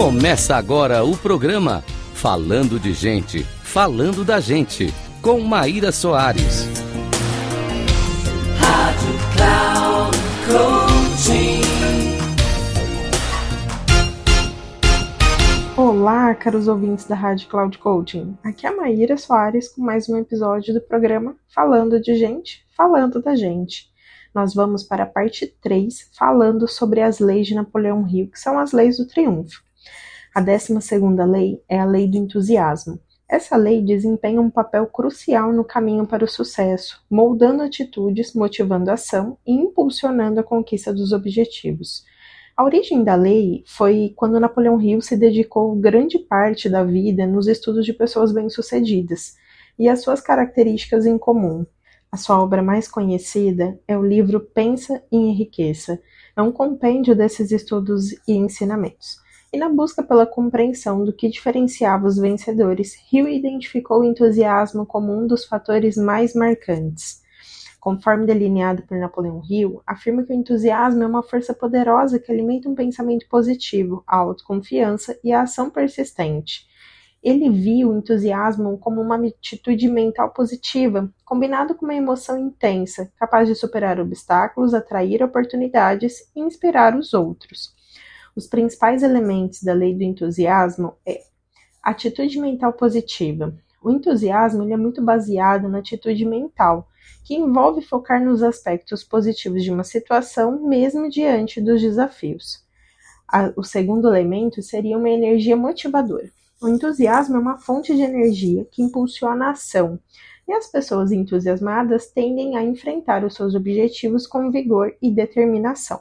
Começa agora o programa Falando de Gente, Falando da Gente, com Maíra Soares. Rádio Cloud Coaching. Olá, caros ouvintes da Rádio Cloud Coaching. Aqui é a Maíra Soares com mais um episódio do programa Falando de Gente, Falando da Gente nós vamos para a parte 3, falando sobre as leis de Napoleão Hill, que são as leis do triunfo. A 12 lei é a lei do entusiasmo. Essa lei desempenha um papel crucial no caminho para o sucesso, moldando atitudes, motivando a ação e impulsionando a conquista dos objetivos. A origem da lei foi quando Napoleão Hill se dedicou grande parte da vida nos estudos de pessoas bem-sucedidas e as suas características em comum. A sua obra mais conhecida é o livro Pensa e Enriqueça. É um compêndio desses estudos e ensinamentos. E na busca pela compreensão do que diferenciava os vencedores, Hill identificou o entusiasmo como um dos fatores mais marcantes. Conforme delineado por Napoleão Hill, afirma que o entusiasmo é uma força poderosa que alimenta um pensamento positivo, a autoconfiança e a ação persistente. Ele viu o entusiasmo como uma atitude mental positiva, combinado com uma emoção intensa, capaz de superar obstáculos, atrair oportunidades e inspirar os outros. Os principais elementos da lei do entusiasmo é atitude mental positiva. O entusiasmo ele é muito baseado na atitude mental, que envolve focar nos aspectos positivos de uma situação, mesmo diante dos desafios. o segundo elemento seria uma energia motivadora. O entusiasmo é uma fonte de energia que impulsiona a ação, e as pessoas entusiasmadas tendem a enfrentar os seus objetivos com vigor e determinação.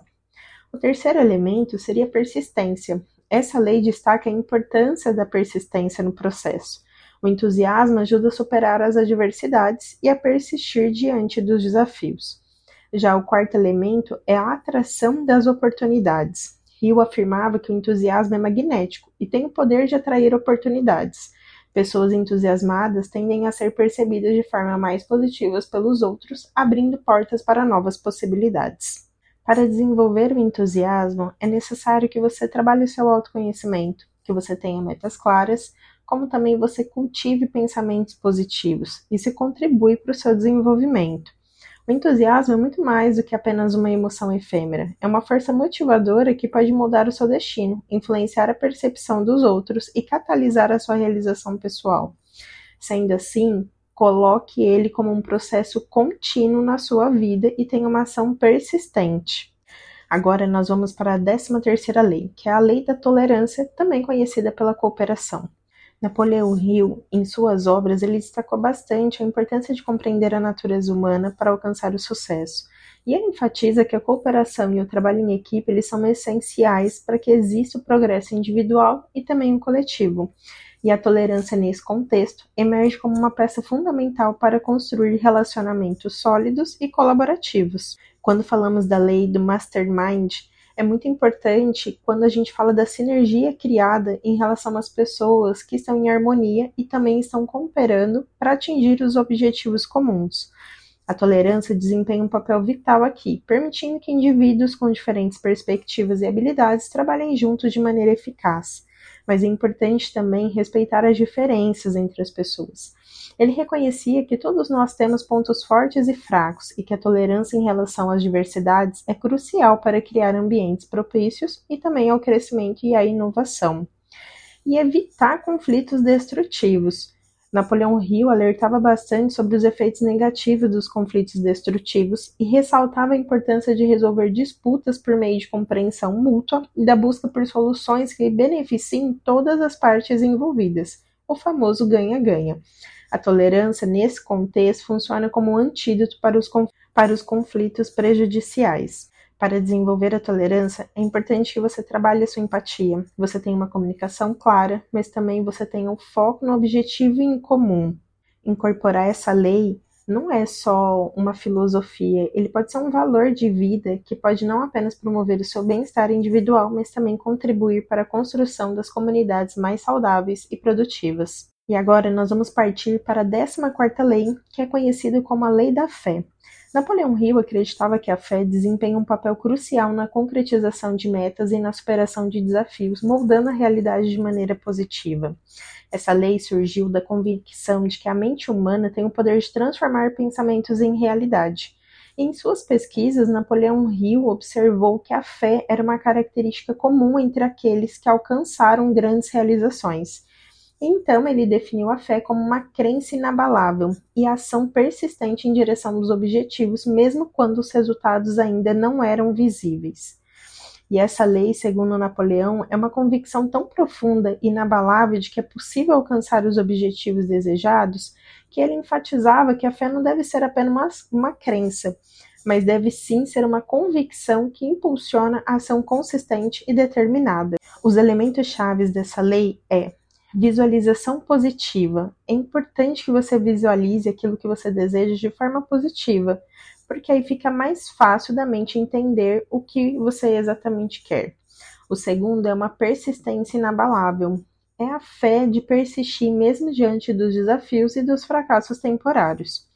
O terceiro elemento seria persistência. Essa lei destaca a importância da persistência no processo. O entusiasmo ajuda a superar as adversidades e a persistir diante dos desafios. Já o quarto elemento é a atração das oportunidades. Hill afirmava que o entusiasmo é magnético e tem o poder de atrair oportunidades. Pessoas entusiasmadas tendem a ser percebidas de forma mais positiva pelos outros, abrindo portas para novas possibilidades. Para desenvolver o entusiasmo, é necessário que você trabalhe o seu autoconhecimento, que você tenha metas claras, como também você cultive pensamentos positivos. Isso contribui para o seu desenvolvimento. O entusiasmo é muito mais do que apenas uma emoção efêmera. É uma força motivadora que pode mudar o seu destino, influenciar a percepção dos outros e catalisar a sua realização pessoal. Sendo assim, Coloque ele como um processo contínuo na sua vida e tenha uma ação persistente. Agora nós vamos para a 13 terceira lei, que é a lei da tolerância, também conhecida pela cooperação. Napoleão Hill, em suas obras, ele destacou bastante a importância de compreender a natureza humana para alcançar o sucesso. E ele enfatiza que a cooperação e o trabalho em equipe eles são essenciais para que exista o progresso individual e também o coletivo e a tolerância nesse contexto emerge como uma peça fundamental para construir relacionamentos sólidos e colaborativos. Quando falamos da lei do mastermind, é muito importante quando a gente fala da sinergia criada em relação às pessoas que estão em harmonia e também estão cooperando para atingir os objetivos comuns. A tolerância desempenha um papel vital aqui, permitindo que indivíduos com diferentes perspectivas e habilidades trabalhem juntos de maneira eficaz mas é importante também respeitar as diferenças entre as pessoas. Ele reconhecia que todos nós temos pontos fortes e fracos e que a tolerância em relação às diversidades é crucial para criar ambientes propícios e também ao crescimento e à inovação. E evitar conflitos destrutivos. Napoleão Hill alertava bastante sobre os efeitos negativos dos conflitos destrutivos e ressaltava a importância de resolver disputas por meio de compreensão mútua e da busca por soluções que beneficiem todas as partes envolvidas, o famoso ganha-ganha. A tolerância, nesse contexto, funciona como um antídoto para os, para os conflitos prejudiciais. Para desenvolver a tolerância, é importante que você trabalhe a sua empatia, você tenha uma comunicação clara, mas também você tenha um foco no objetivo em comum. Incorporar essa lei não é só uma filosofia, ele pode ser um valor de vida que pode não apenas promover o seu bem-estar individual, mas também contribuir para a construção das comunidades mais saudáveis e produtivas. E agora nós vamos partir para a 14ª lei, que é conhecida como a Lei da Fé. Napoleão Hill acreditava que a fé desempenha um papel crucial na concretização de metas e na superação de desafios, moldando a realidade de maneira positiva. Essa lei surgiu da convicção de que a mente humana tem o poder de transformar pensamentos em realidade. Em suas pesquisas, Napoleão Hill observou que a fé era uma característica comum entre aqueles que alcançaram grandes realizações então ele definiu a fé como uma crença inabalável e ação persistente em direção dos objetivos, mesmo quando os resultados ainda não eram visíveis. E essa lei, segundo Napoleão, é uma convicção tão profunda e inabalável de que é possível alcançar os objetivos desejados, que ele enfatizava que a fé não deve ser apenas uma, uma crença, mas deve sim ser uma convicção que impulsiona a ação consistente e determinada. Os elementos chaves dessa lei é Visualização positiva. É importante que você visualize aquilo que você deseja de forma positiva, porque aí fica mais fácil da mente entender o que você exatamente quer. O segundo é uma persistência inabalável. É a fé de persistir mesmo diante dos desafios e dos fracassos temporários.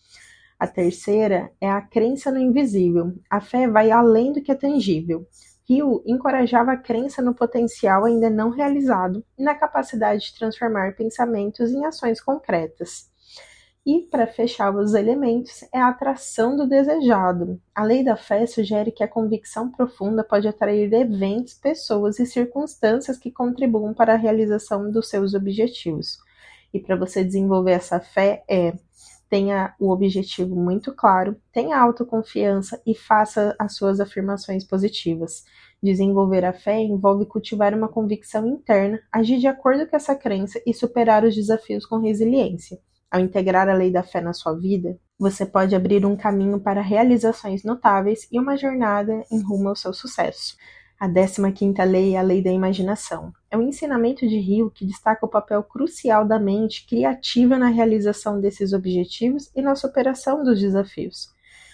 A terceira é a crença no invisível. A fé vai além do que é tangível. Hill encorajava a crença no potencial ainda não realizado e na capacidade de transformar pensamentos em ações concretas. E, para fechar os elementos, é a atração do desejado. A lei da fé sugere que a convicção profunda pode atrair eventos, pessoas e circunstâncias que contribuam para a realização dos seus objetivos. E para você desenvolver essa fé é tenha o objetivo muito claro, tenha autoconfiança e faça as suas afirmações positivas. Desenvolver a fé envolve cultivar uma convicção interna, agir de acordo com essa crença e superar os desafios com resiliência. Ao integrar a lei da fé na sua vida, você pode abrir um caminho para realizações notáveis e uma jornada em rumo ao seu sucesso. A 15ª lei é a lei da imaginação. É um ensinamento de Rio que destaca o papel crucial da mente criativa na realização desses objetivos e na superação dos desafios.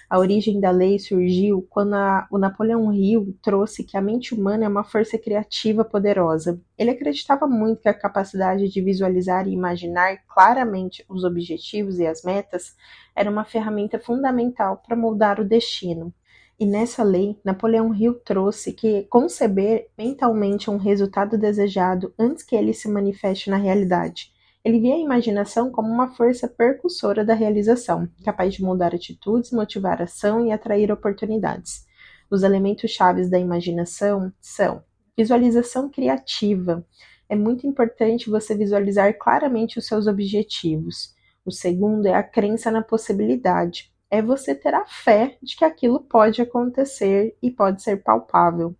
A origem da lei surgiu quando a, o Napoleão Hill trouxe que a mente humana é uma força criativa poderosa. Ele acreditava muito que a capacidade de visualizar e imaginar claramente os objetivos e as metas era uma ferramenta fundamental para moldar o destino. E nessa lei, Napoleão Hill trouxe que conceber mentalmente um resultado desejado antes que ele se manifeste na realidade. Ele via a imaginação como uma força percussora da realização, capaz de mudar atitudes, motivar ação e atrair oportunidades. Os elementos chaves da imaginação são visualização criativa. É muito importante você visualizar claramente os seus objetivos. O segundo é a crença na possibilidade é você ter a fé de que aquilo pode acontecer e pode ser palpável.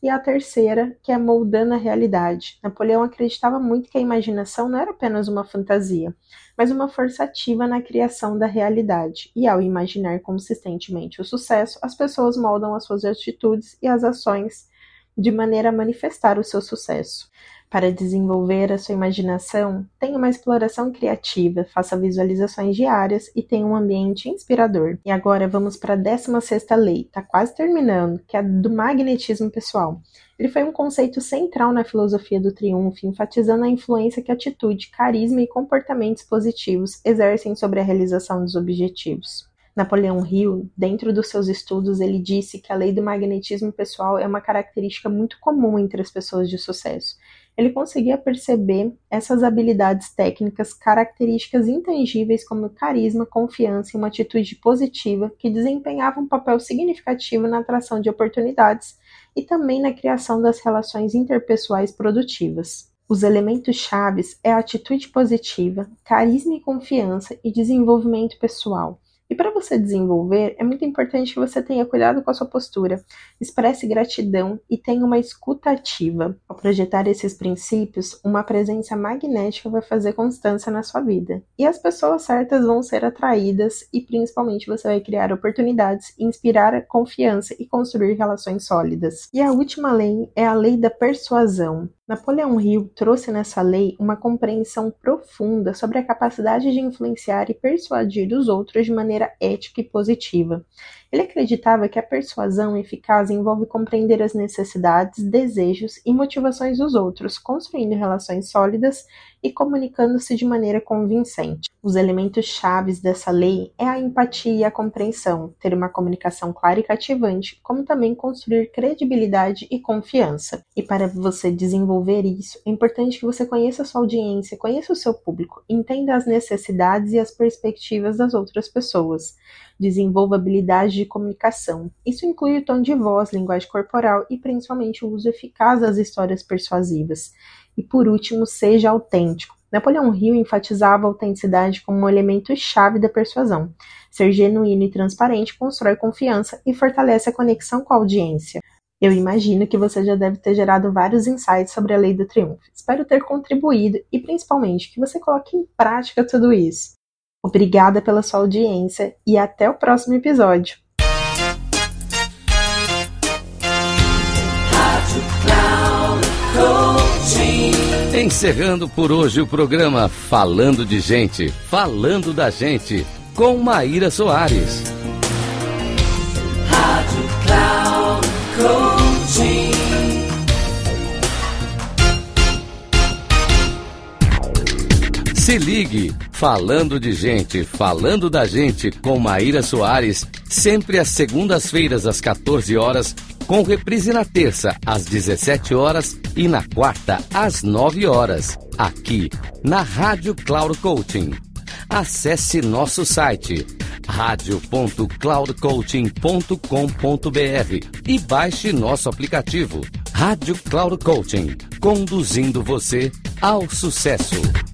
E a terceira, que é moldando a realidade. Napoleão acreditava muito que a imaginação não era apenas uma fantasia, mas uma força ativa na criação da realidade. E ao imaginar consistentemente o sucesso, as pessoas moldam as suas atitudes e as ações de maneira a manifestar o seu sucesso. Para desenvolver a sua imaginação, tenha uma exploração criativa, faça visualizações diárias e tenha um ambiente inspirador. E agora vamos para a 16 lei, está quase terminando, que é a do magnetismo pessoal. Ele foi um conceito central na filosofia do triunfo, enfatizando a influência que atitude, carisma e comportamentos positivos exercem sobre a realização dos objetivos. Napoleão Hill, dentro dos seus estudos, ele disse que a lei do magnetismo pessoal é uma característica muito comum entre as pessoas de sucesso ele conseguia perceber essas habilidades técnicas, características intangíveis como carisma, confiança e uma atitude positiva que desempenhavam um papel significativo na atração de oportunidades e também na criação das relações interpessoais produtivas. Os elementos chaves é a atitude positiva, carisma e confiança e desenvolvimento pessoal. E para você desenvolver, é muito importante que você tenha cuidado com a sua postura, expresse gratidão e tenha uma escuta ativa. Ao projetar esses princípios, uma presença magnética vai fazer constância na sua vida. E as pessoas certas vão ser atraídas e principalmente você vai criar oportunidades, inspirar confiança e construir relações sólidas. E a última lei é a lei da persuasão. Napoleão Hill trouxe nessa lei uma compreensão profunda sobre a capacidade de influenciar e persuadir os outros de maneira ética e positiva. Ele acreditava que a persuasão eficaz envolve compreender as necessidades, desejos e motivações dos outros, construindo relações sólidas e comunicando-se de maneira convincente. Os elementos chaves dessa lei é a empatia e a compreensão, ter uma comunicação clara e cativante, como também construir credibilidade e confiança. E para você desenvolver isso, é importante que você conheça a sua audiência, conheça o seu público, entenda as necessidades e as perspectivas das outras pessoas. Desenvolva habilidades de comunicação. Isso inclui o tom de voz, linguagem corporal e principalmente o uso eficaz das histórias persuasivas. E por último, seja autêntico. Napoleão Hill enfatizava a autenticidade como um elemento chave da persuasão. Ser genuíno e transparente constrói confiança e fortalece a conexão com a audiência. Eu imagino que você já deve ter gerado vários insights sobre a lei do triunfo. Espero ter contribuído e principalmente que você coloque em prática tudo isso. Obrigada pela sua audiência e até o próximo episódio. Encerrando por hoje o programa Falando de Gente, Falando da Gente, com Maíra Soares. Rádio Cloud Coaching. Se ligue, falando de gente, falando da gente com Maíra Soares, sempre às segundas-feiras às 14 horas, com reprise na terça às 17 horas e na quarta às 9 horas, aqui na Rádio Cloud Coaching. Acesse nosso site radio.cloudcoaching.com.br e baixe nosso aplicativo Rádio Cloud Coaching, conduzindo você ao sucesso.